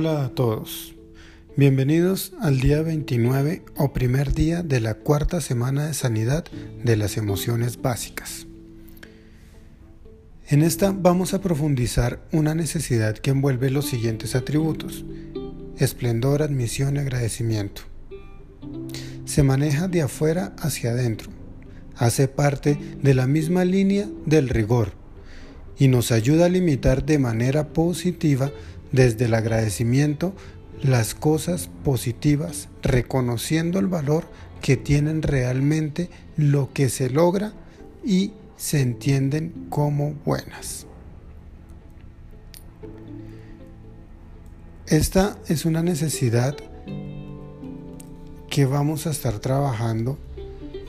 Hola a todos. Bienvenidos al día 29 o primer día de la cuarta semana de sanidad de las emociones básicas. En esta vamos a profundizar una necesidad que envuelve los siguientes atributos. Esplendor, admisión y agradecimiento. Se maneja de afuera hacia adentro. Hace parte de la misma línea del rigor y nos ayuda a limitar de manera positiva desde el agradecimiento las cosas positivas, reconociendo el valor que tienen realmente lo que se logra y se entienden como buenas. Esta es una necesidad que vamos a estar trabajando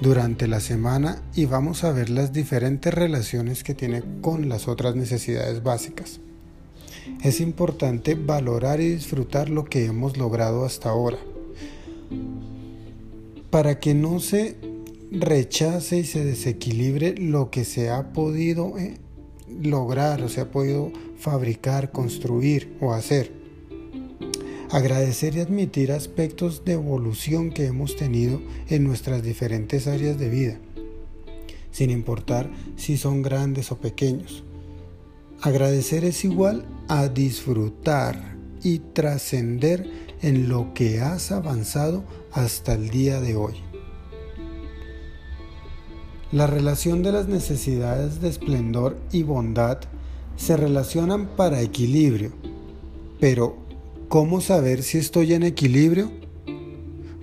durante la semana y vamos a ver las diferentes relaciones que tiene con las otras necesidades básicas. Es importante valorar y disfrutar lo que hemos logrado hasta ahora para que no se rechace y se desequilibre lo que se ha podido eh, lograr o se ha podido fabricar, construir o hacer. Agradecer y admitir aspectos de evolución que hemos tenido en nuestras diferentes áreas de vida, sin importar si son grandes o pequeños. Agradecer es igual a disfrutar y trascender en lo que has avanzado hasta el día de hoy. La relación de las necesidades de esplendor y bondad se relacionan para equilibrio, pero ¿cómo saber si estoy en equilibrio?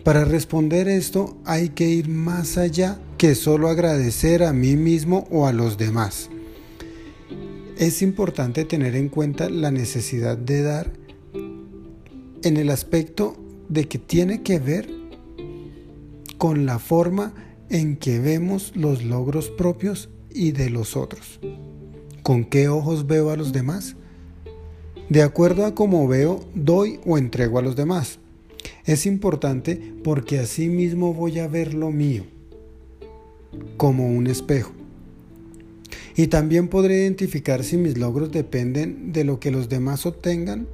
Para responder esto hay que ir más allá que solo agradecer a mí mismo o a los demás es importante tener en cuenta la necesidad de dar en el aspecto de que tiene que ver con la forma en que vemos los logros propios y de los otros. ¿Con qué ojos veo a los demás? De acuerdo a cómo veo, doy o entrego a los demás. Es importante porque así mismo voy a ver lo mío como un espejo. Y también podré identificar si mis logros dependen de lo que los demás obtengan,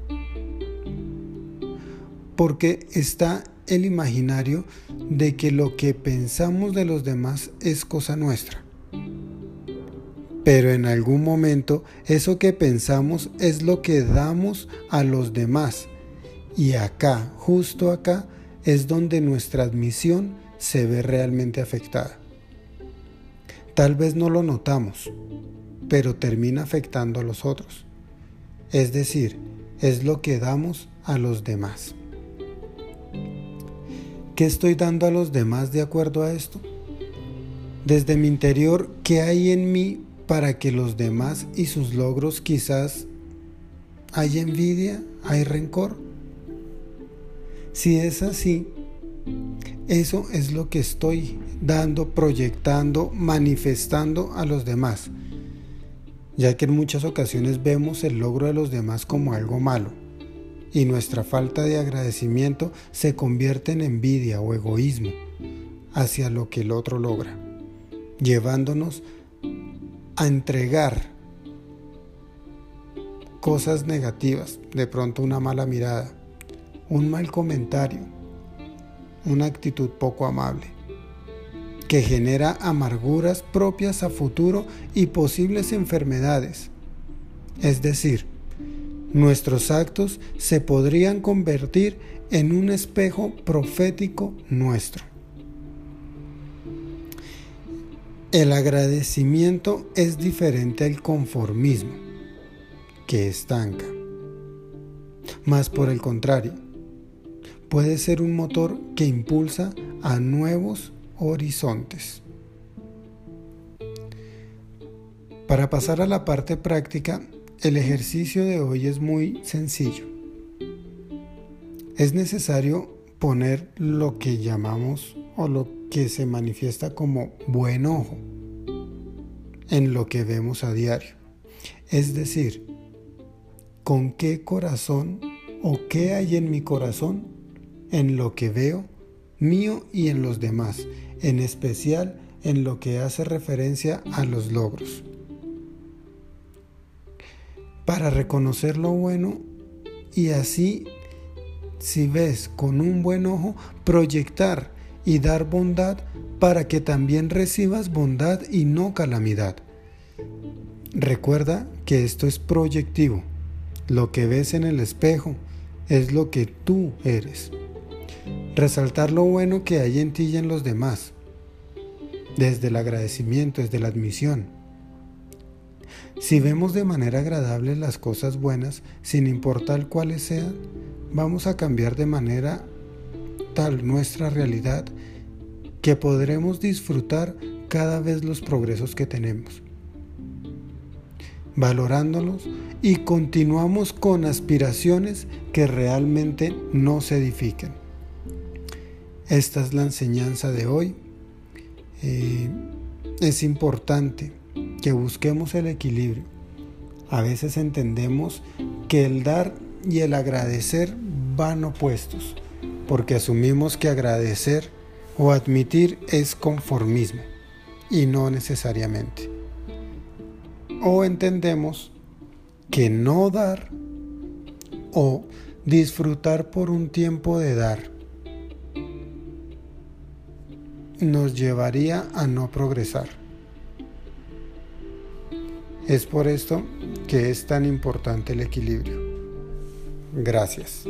porque está el imaginario de que lo que pensamos de los demás es cosa nuestra. Pero en algún momento eso que pensamos es lo que damos a los demás. Y acá, justo acá, es donde nuestra admisión se ve realmente afectada. Tal vez no lo notamos, pero termina afectando a los otros. Es decir, es lo que damos a los demás. ¿Qué estoy dando a los demás de acuerdo a esto? Desde mi interior, ¿qué hay en mí para que los demás y sus logros quizás hay envidia, hay rencor? Si es así, eso es lo que estoy dando, proyectando, manifestando a los demás, ya que en muchas ocasiones vemos el logro de los demás como algo malo y nuestra falta de agradecimiento se convierte en envidia o egoísmo hacia lo que el otro logra, llevándonos a entregar cosas negativas, de pronto una mala mirada, un mal comentario, una actitud poco amable, que genera amarguras propias a futuro y posibles enfermedades. Es decir, nuestros actos se podrían convertir en un espejo profético nuestro. El agradecimiento es diferente al conformismo, que estanca. Más por el contrario, puede ser un motor que impulsa a nuevos horizontes. Para pasar a la parte práctica, el ejercicio de hoy es muy sencillo. Es necesario poner lo que llamamos o lo que se manifiesta como buen ojo en lo que vemos a diario. Es decir, con qué corazón o qué hay en mi corazón en lo que veo, mío y en los demás, en especial en lo que hace referencia a los logros. Para reconocer lo bueno y así si ves con un buen ojo, proyectar y dar bondad para que también recibas bondad y no calamidad. Recuerda que esto es proyectivo. Lo que ves en el espejo es lo que tú eres. Resaltar lo bueno que hay en ti y en los demás. Desde el agradecimiento, desde la admisión. Si vemos de manera agradable las cosas buenas, sin importar cuáles sean, vamos a cambiar de manera tal nuestra realidad que podremos disfrutar cada vez los progresos que tenemos. Valorándolos y continuamos con aspiraciones que realmente no se edifiquen. Esta es la enseñanza de hoy. Eh, es importante que busquemos el equilibrio. A veces entendemos que el dar y el agradecer van opuestos, porque asumimos que agradecer o admitir es conformismo y no necesariamente. O entendemos que no dar o disfrutar por un tiempo de dar nos llevaría a no progresar. Es por esto que es tan importante el equilibrio. Gracias.